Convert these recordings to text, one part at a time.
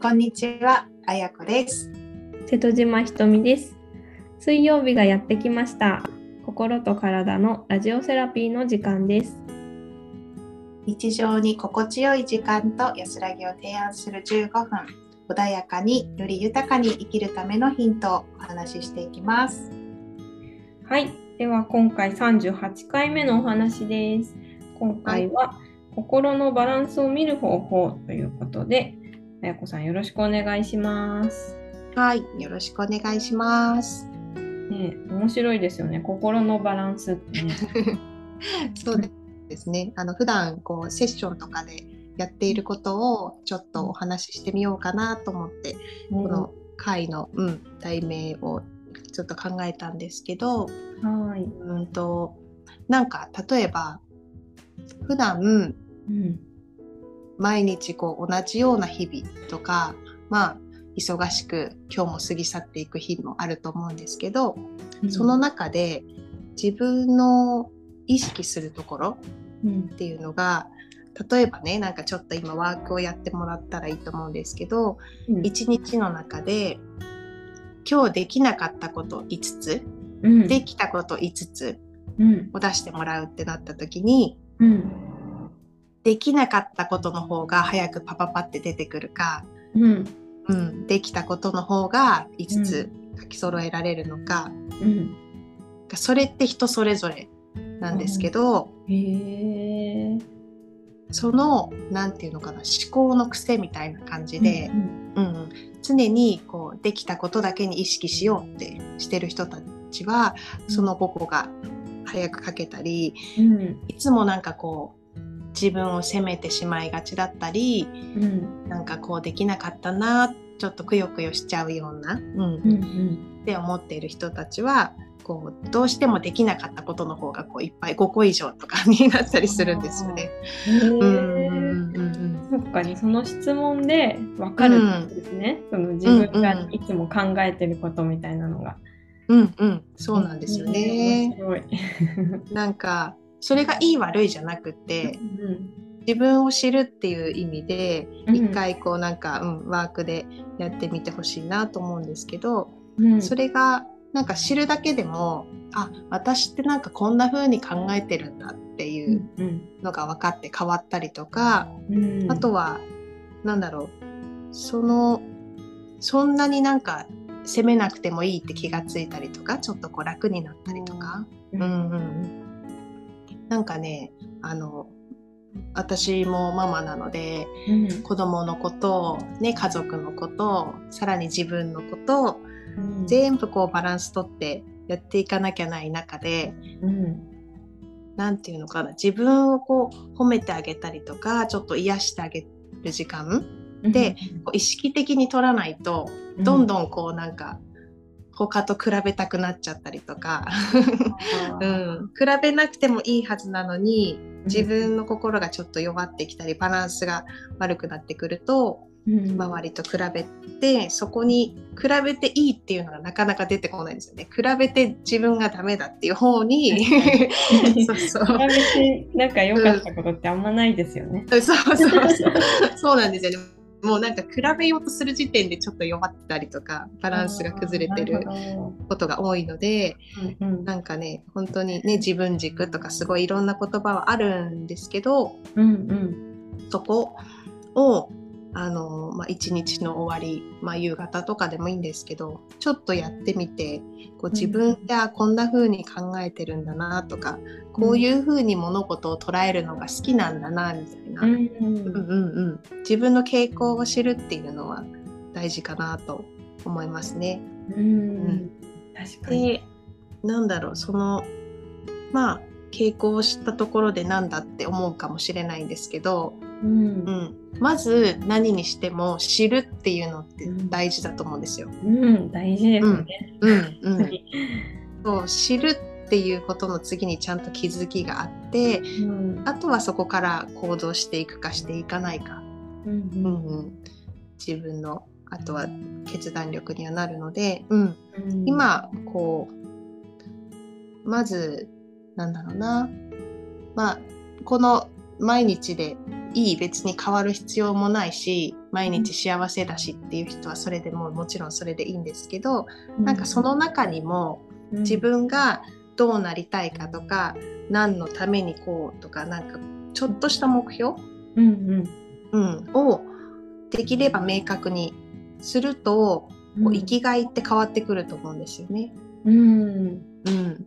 こんにちは、あやこです。瀬戸島ひとみです。水曜日がやってきました。心と体のラジオセラピーの時間です。日常に心地よい時間と安らぎを提案する15分、穏やかにより豊かに生きるためのヒントをお話ししていきます。はい。では今回38回目のお話です。今回は、心のバランスを見る方法ということで、あやこさんよろしくお願いします。はい、よろしくお願いします。ね、面白いですよね。心のバランスってね。そうですね。あの普段こうセッションとかでやっていることをちょっとお話ししてみようかなと思って、この回の、うん、題名をちょっと考えたんですけど、はい。うんとなんか例えば普段うん。毎日こう同じような日々とかまあ忙しく今日も過ぎ去っていく日もあると思うんですけど、その中で自分の意識するところうん。っていうのが例えばねなんかちょっと今ワークをやってもらったらいいと思うんですけどうん。一日の中で今日できなかったこと5つうん。できたこと5つうん。を出してもらうってなった時にうんできなかったことの方が早くパパパって出てくるか、うん。うん、できたことの方が5つ書き揃えられるのか、うん。それって人それぞれなんですけど、へえ。その何て言うのかな思考の癖みたいな感じでう、んうん。常にこうできたことだけに意識しようってしてる人たちはその5個が早く書けたりうん。いつもなんかこう自分を責めてしまいがちだったりうんなんかこうできなかったなちょっとくよくよしちゃうような、うんうんって思っている人たちはこうどうしてもできなかったことの方がこういっぱい5個以上とかになったりするんですよね。うん。うんへえ。うんうんそっかにその質問で分かるんですね。その自分がいつも考えてることみたいなのが。うんうんそうなんですよね。面白い。なんかそれがいい悪いじゃなくてうん自分を知るっていう意味でうん。一回こうなんか、うん、ワークでやってみてほしいなと思うんですけど、うん。それがなんか知るだけでもあ私ってなんかこんな風に考えてるんだっていううん。のが分かって変わったりとか、うん。あとはなんだろうそのそんなになんか責めなくてもいいって気がついたりとかちょっとこう楽になったりとか。うん。うんうんうんなんかねあの私もママなのでうん。子供のこと、ね、家族のことさらに自分のことうん。全部こうバランスとってやっていかなきゃない中でうん。何て言うのかな自分をこう褒めてあげたりとかちょっと癒してあげる時間でこう意識的に取らないとどんどんこうなんか他と比べたくなっちゃったりとか、ううん。ん、比べなくてもいいはずなのに自分の心がちょっと弱ってきたりバランスが悪くなってくるとうん。周りと比べてそこに比べていいっていうのがなかなか出てこないんですよね。比べて自分がダメだっていう方に。そうそう。比べてなんか良かったことってあんまないですよね。そうそうそう。そうなんですよね。もうなんか比べようとする時点でちょっと弱ってたりとかバランスが崩れてることが多いのでどうん。なんかね本当にね自分軸とかすごいいろんな言葉はあるんですけどうんうん。そこをあの、まあ、一日の終わり、まあ、夕方とかでもいいんですけどちょっとやってみてこう自分ってあこんな風に考えてるんだなとかこういう風に物事を捉えるのが好きなんだなみたいな、うん。うんうんうん、自分の傾向を知るっていうのは大事かなと思いますね。うん。確かに。でなんだろうそのまあ傾向を知ったところでなんだって思うかもしれないんですけど、うん。うん、まず何にしても知るっていうのって大事だと思うんですよ。うん。大事ですね。うん。うん。本当にそう知るっていうことの次にちゃんと気づきがあってうん。あとはそこから行動していくかしていかないか、うん。うんうん、自分のあとは決断力にはなるので、うん、うん。今こうまずなんだろうな。まあこの毎日でいい別に変わる必要もないし毎日幸せだしっていう人はそれでももちろんそれでいいんですけど、なんかその中にも自分がどうなりたいかとか、何のためにこうとかなんかちょっとした目標、うんうん、をできれば明確にすると、こう生きがいって変わってくると思うんですよね。うん、うん、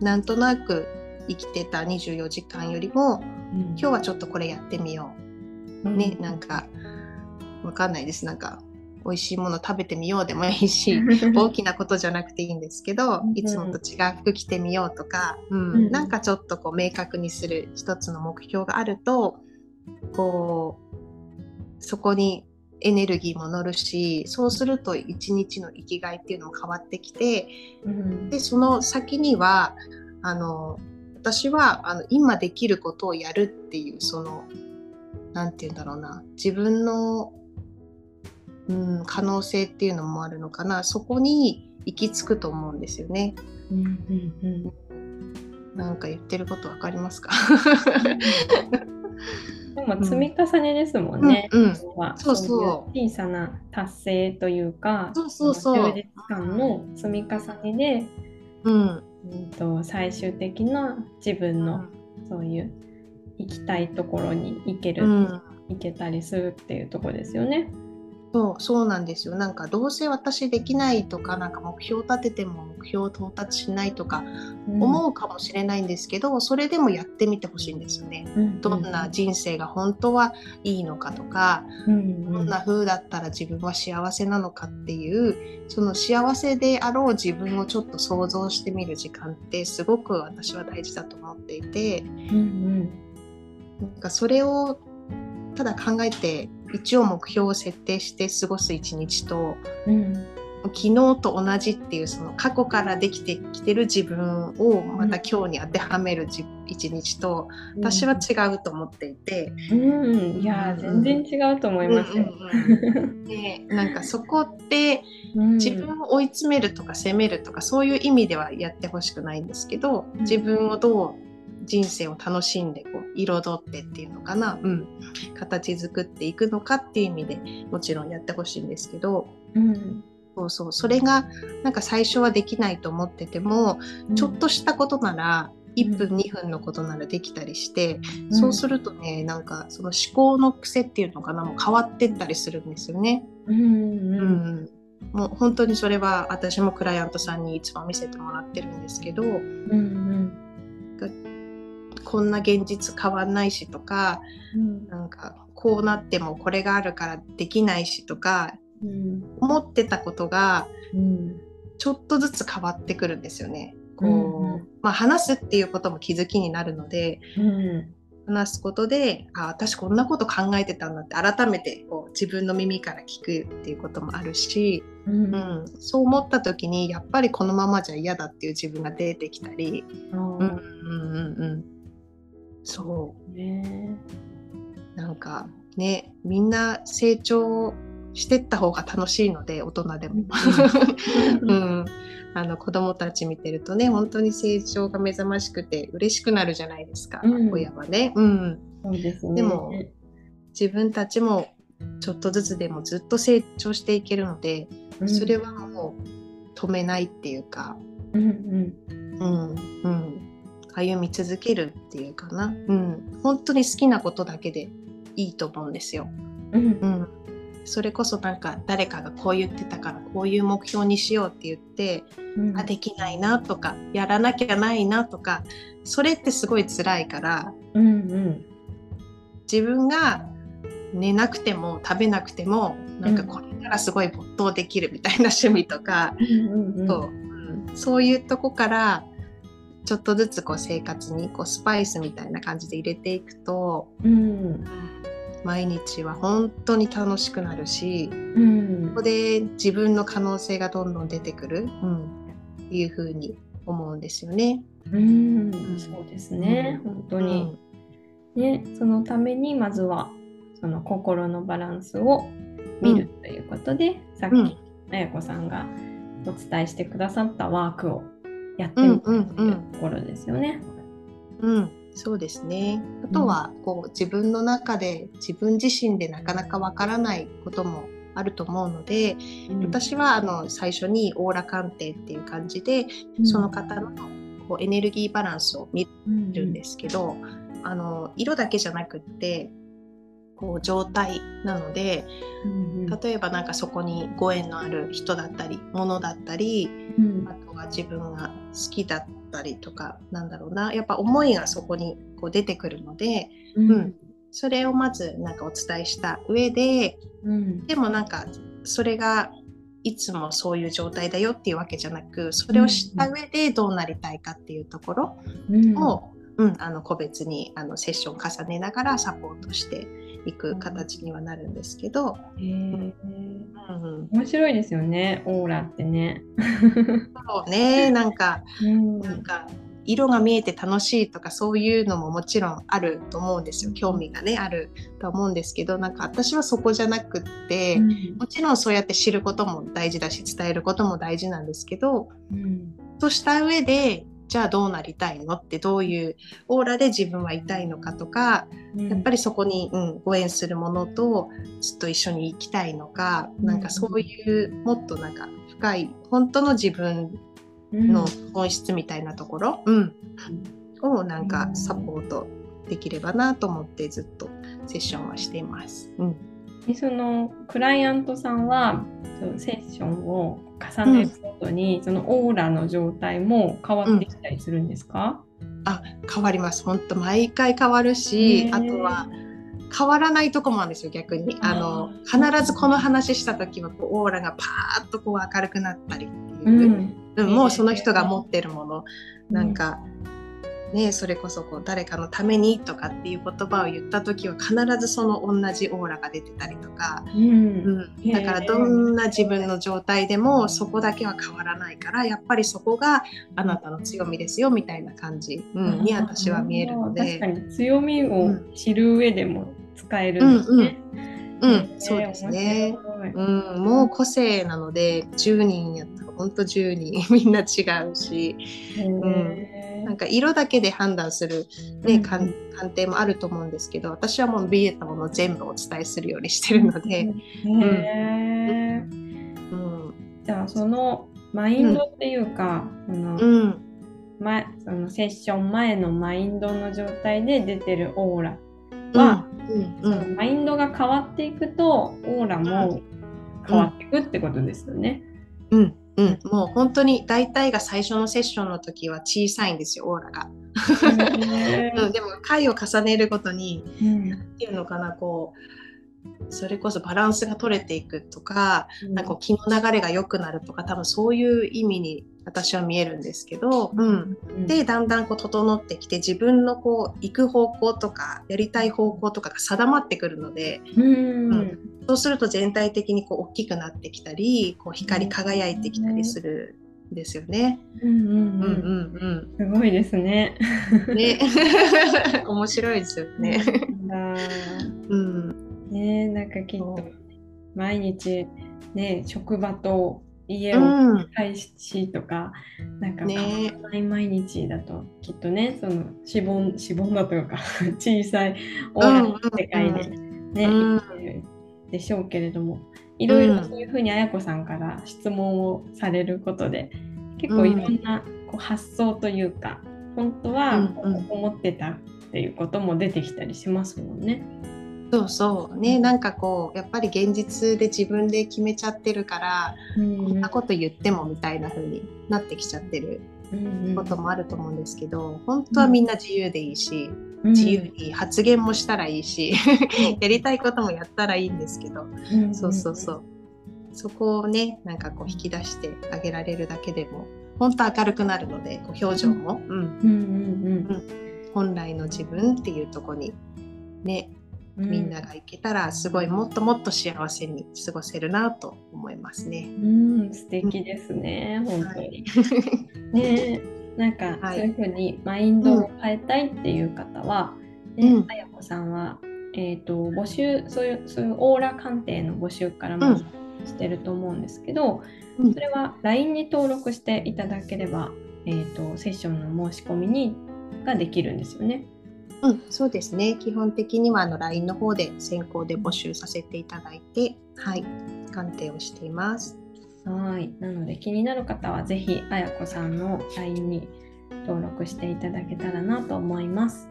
なんとなく生きてた24時間よりも、うん、今日はちょっとこれやってみよう。うん、ねなんかわかんないです。なんか美味しいもの食べてみようでもいいし 大きなことじゃなくていいんですけどいつもと違う服着てみようとか、うん、うん、なんかちょっとこう明確にする一つの目標があるとこうそこにエネルギーも乗るしそうすると一日の生きがいっていうのも変わってきて、うん、でその先にはあの私はあの今できることをやるっていうその何て言うんだろうな。自分のうん、可能性っていうのもあるのかな。そこに行き着くと思うんですよね。うんうんうん、なんか言ってること分かりますか？でも積み重ねですもんね。うんうん、そうそう。小さな達成というかそうそうそう。充実感の積み重ねで、うん、うんと最終的な自分のそういう行きたいところに行ける、うん、行けたりするっていうとこですよね。そうそうなんですよ。なんかどうせ私できないとかなんか目標立てても目標到達しないとか思うかもしれないんですけど、うん、それでもやってみてほしいんですよね、うん、どんな人生が本当はいいのかとか、うん、どんな風だったら自分は幸せなのかっていうその幸せであろう自分をちょっと想像してみる時間ってすごく私は大事だと思っていて、うんうん、なんかそれをただ考えて一応目標を設定して過ごす一日と、うん、昨日と同じっていうその過去からできてきてる自分をまた今日に当てはめる一日と、私は違うと思っていて、うん、いや全然違うと思います。よ。で なんかそこって自分を追い詰めるとか責めるとかそういう意味ではやってほしくないんですけど自分をどう人生を楽しんでこう彩ってっていうのかな、うん、形作っていくのかっていう意味でもちろんやってほしいんですけど、うん、そうそう。それがなんか最初はできないと思ってても、うん、ちょっとしたことなら1分2分のことならできたりして、うん、そうするとねなんかその思考の癖っていうのかな。もう変わってったりするんですよね。うん、うん。もう本当にそれは私もクライアントさんにいつも見せてもらってるんですけど、うんうん、こんな現実変わんないしとか、うん、なんかこうなってもこれがあるからできないしとか、うん、思ってたことがちょっとずつ変わってくるんですよね。こう、うん、まあ、話すっていうことも気づきになるので、話すことであ私こんなこと考えてたんだって改めてこう自分の耳から聞くっていうこともあるし、うん、うん、そう思った時にやっぱりこのままじゃ嫌だっていう自分が出てきたり、うんうんうんうん、そうね。なんかねみんな成長してった方が楽しいので大人でも、うん、あの子供たち見てるとね本当に成長が目覚ましくて嬉しくなるじゃないですか、うん、親はね。うん、そうですね。でも自分たちもちょっとずつでもずっと成長していけるので、うん、それはもう止めないっていうか、うんうん。うん。うん、歩み続けるっていうかな、うん、本当に好きなことだけでいいと思うんですよ。うん、うん、それこそなんか誰かがこう言ってたからこういう目標にしようって言って、うん、あできないなとかやらなきゃないなとかそれってすごい辛いから、うんうん、自分が寝なくても食べなくてもなんかこれからすごい没頭できるみたいな趣味とか、そう。そういうとこからちょっとずつこう生活にこうスパイスみたいな感じで入れていくと、うん、毎日は本当に楽しくなるし、うん、ここで自分の可能性がどんどん出てくる、うん、っていうふうに思うんですよね。うん、そうですね、本当に、ね、そのためにまずはその心のバランスを見るということで、さっきあ子さんがお伝えしてくださったワークをやってみたというところですよね。うん、うん、そうですね。あとは、こう自分の中で自分自身でなかなかわからないこともあると思うので、うん。私はあの最初にオーラ鑑定っていう感じで、うん。その方のこうエネルギーバランスを見るんですけど、あの色だけじゃなくってこう状態なのでうんうん。例えばなんかそこにご縁のある人だったり物だったりうん。あとは自分が好きだったりとかなんだろうな。やっぱ思いがそこにこう出てくるのでうん。それをまずなんかお伝えした上でうん。でもなんかそれがいつもそういう状態だよっていうわけじゃなくそれを知った上でどうなりたいかっていうところうん。を、うん、あの個別にあのセッション重ねながらサポートしていく形にはなるんですけど、うんうん、面白いですよね、オーラってね。そうねなんかうん。なんか色が見えて楽しいとかそういうのももちろんあると思うんですよ。興味がねあると思うんですけどなんか私はそこじゃなくって、もちろんそうやって知ることも大事だし伝えることも大事なんですけどうん。とした上でじゃあどうなりたいの？ってどういうオーラで自分はいたいのかとかやっぱりそこに、うん、ご縁するものとずっと一緒に生きたいのか、うんなんかそういうもっとなんか深い本当の自分うん。の本質みたいなところ、うん。をなんかサポートできればなと思ってずっとセッションはしています。うんでそのクライアントさんはそのセッションを重ねるごとに、そのオーラの状態も変わってきたりするんですか、あ変わります。本当毎回変わるしあとは変わらないとこもあるんですよ逆に。あの必ずこの話した時はこうオーラがパーッとこう明るくなったりってういう、ん。うんもうその人が持ってるもの、なんかねそれこそこう誰かのためにとかっていう言葉を言った時は必ずその同じオーラが出てたりとか、うん。うん、だからどんな自分の状態でもそこだけは変わらないからやっぱりそこがあなたの強みですよみたいな感じ、うん、に私は見えるので。確かに強みを知る上でも使えるんですね。うんへーそうですね。うん、もう個性なので10人やっ本当10人 みんな違うしへー。なんか色だけで判断する、ね鑑鑑定もあると思うんですけど私はもう見えたものを全部お伝えするようにしてるので、じゃあそのマインドっていうか、そのうん。前そのセッション前のマインドの状態で出てるオーラうん。は、うん。そのマインドが変わっていくとオーラも変わっていくってことですよね。うんうん、もう本当に大体が最初のセッションの時は小さいんですよオーラが。うん、でも回を重ねるごとにうん。っていうのかなこうそれこそバランスが取れていくとかなんか気の流れが良くなるとか多分そういう意味に私は見えるんですけど、うん、うん。でだんだんこう整ってきて自分のこう行く方向とかやりたい方向とかが定まってくるのでうん。うん。そうすると全体的にこう大きくなってきたりこう光り輝いてきたりするんですよね。うんうんうん。うんうんすごいですね。うん、ね。面白いですよね。うん。ねなんかきっと毎日ね職場と家をうん。返しとか、なんかね。変わらない毎日だときっとねそのしぼんしぼんだというか 小さいオーラの世界でね、うん。生きてるでしょうけれどもいろいろそういうふうにあやこさんから質問をされることで結構いろんなこう発想というか本当は思ってたっていうことも出てきたりしますもんね。そうそう。ねなんかこうやっぱり現実で自分で決めちゃってるからうん。こんなこと言ってもみたいな風になってきちゃってるうんこともあると思うんですけど本当はみんな自由でいいしうん。自由に発言もしたらいいし やりたいこともやったらいいんですけど。うんそうそうそう。そこをねなんかこう引き出してあげられるだけでも本当明るくなるのでこう表情も、本来の自分っていうとこにねうんみんなが行けたらすごいもっともっと幸せに過ごせるなと思いますね。うん素敵ですね、本当に。ねなんかはい。そういうふうにマインドを変えたいっていう方は、うん。ねあやこさんは、えー、と募集そういうそういうオーラ鑑定の募集からまずしてると思うんですけど、うん。それは LINE に登録していただければ、えー、とセッションの申し込みにができるんですよね。うん、そうですね。基本的にはあの LINE の方で先行で募集させていただいて、はい、鑑定をしています。はい。なので気になる方はぜひあやこさんの LINE に登録していただけたらなと思います。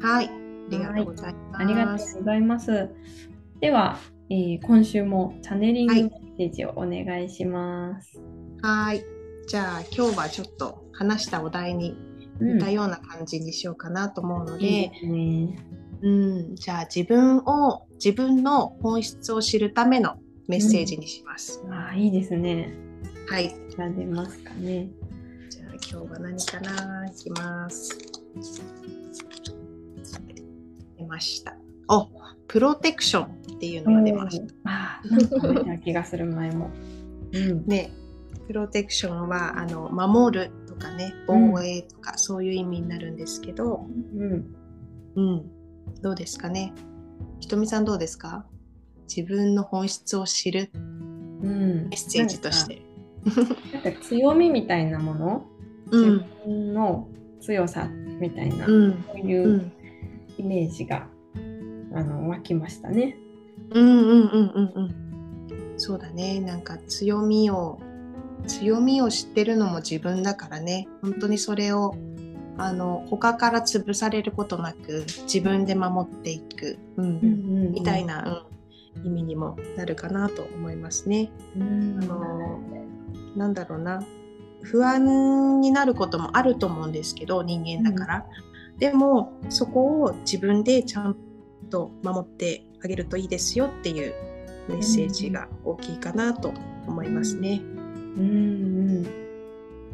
はい、ありがとうございます。ありがとうございます。では、えー今週もチャネリングはいメッセージをお願いします。はい。じゃあ今日はちょっと話したお題にうん似たような感じにしようかなと思うので、いいですね。うん、じゃあ自分を自分の本質を知るためのメッセージにします。あーいいですね。はい。じゃあ出ますかね。じゃあ今日は何かな？いきます。出ました。お、プロテクションっていうのが出ました。ああ、なんか気がする前も。うん。ね、プロテクションはあの守るとかね、防衛とか、そういう意味になるんですけど、うん。うん、どうですかね。ひとみさんどうですか？自分の本質を知るうん。メッセージとして。なんか強みみたいなもの、自うん、分の強さみたいな、うん、そういうう、ん、イメージが、あの湧きましたね。うん、うん、うん、うん、うん。そうだね。なんか強みを、強みを知ってるのも自分だからね。本当にそれを、あの、他から潰されることなく、自分で守っていく。うん、みたいな。な、うん、意味にもなるかなと思いますね。うんあのなんだろうな不安になることもあると思うんですけど人間だから、でもそこを自分でちゃんと守ってあげるといいですよっていうメッセージが大きいかなと思いますね。うんうん。なる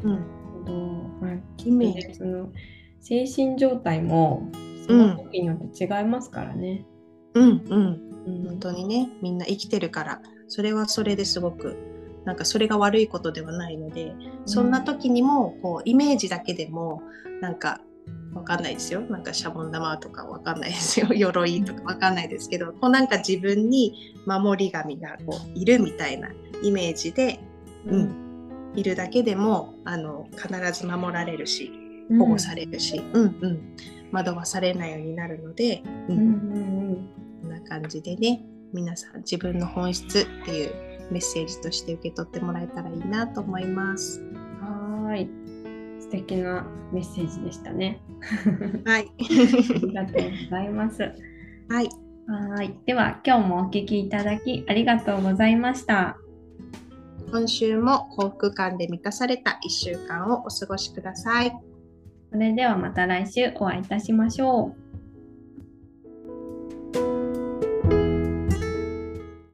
うん、ほど。まあ、イメージでその精神状態もその時によって違いますからね。うん、うん、うん本当にねみんな生きてるからそれはそれですごくなんかそれが悪いことではないのでそんな時にもこうイメージだけでもなんかわかんないですよなんかシャボン玉とかわかんないですよ 鎧とかわかんないですけどこうなんか自分に守り神がこういるみたいなイメージで、うん、いるだけでもあの必ず守られるし保護されるし、うんうん、惑わされないようになるので、ううんんうんこんな感じでね皆さん自分の本質っていうメッセージとして受け取ってもらえたらいいなと思います。うん。はーい。素敵なメッセージでしたね。はい。ありがとうございます。はい。はい。では、今日もお聞きいただきありがとうございました。今週も幸福感で満たされた1週間をお過ごしください。それではまた来週お会いいたしましょう。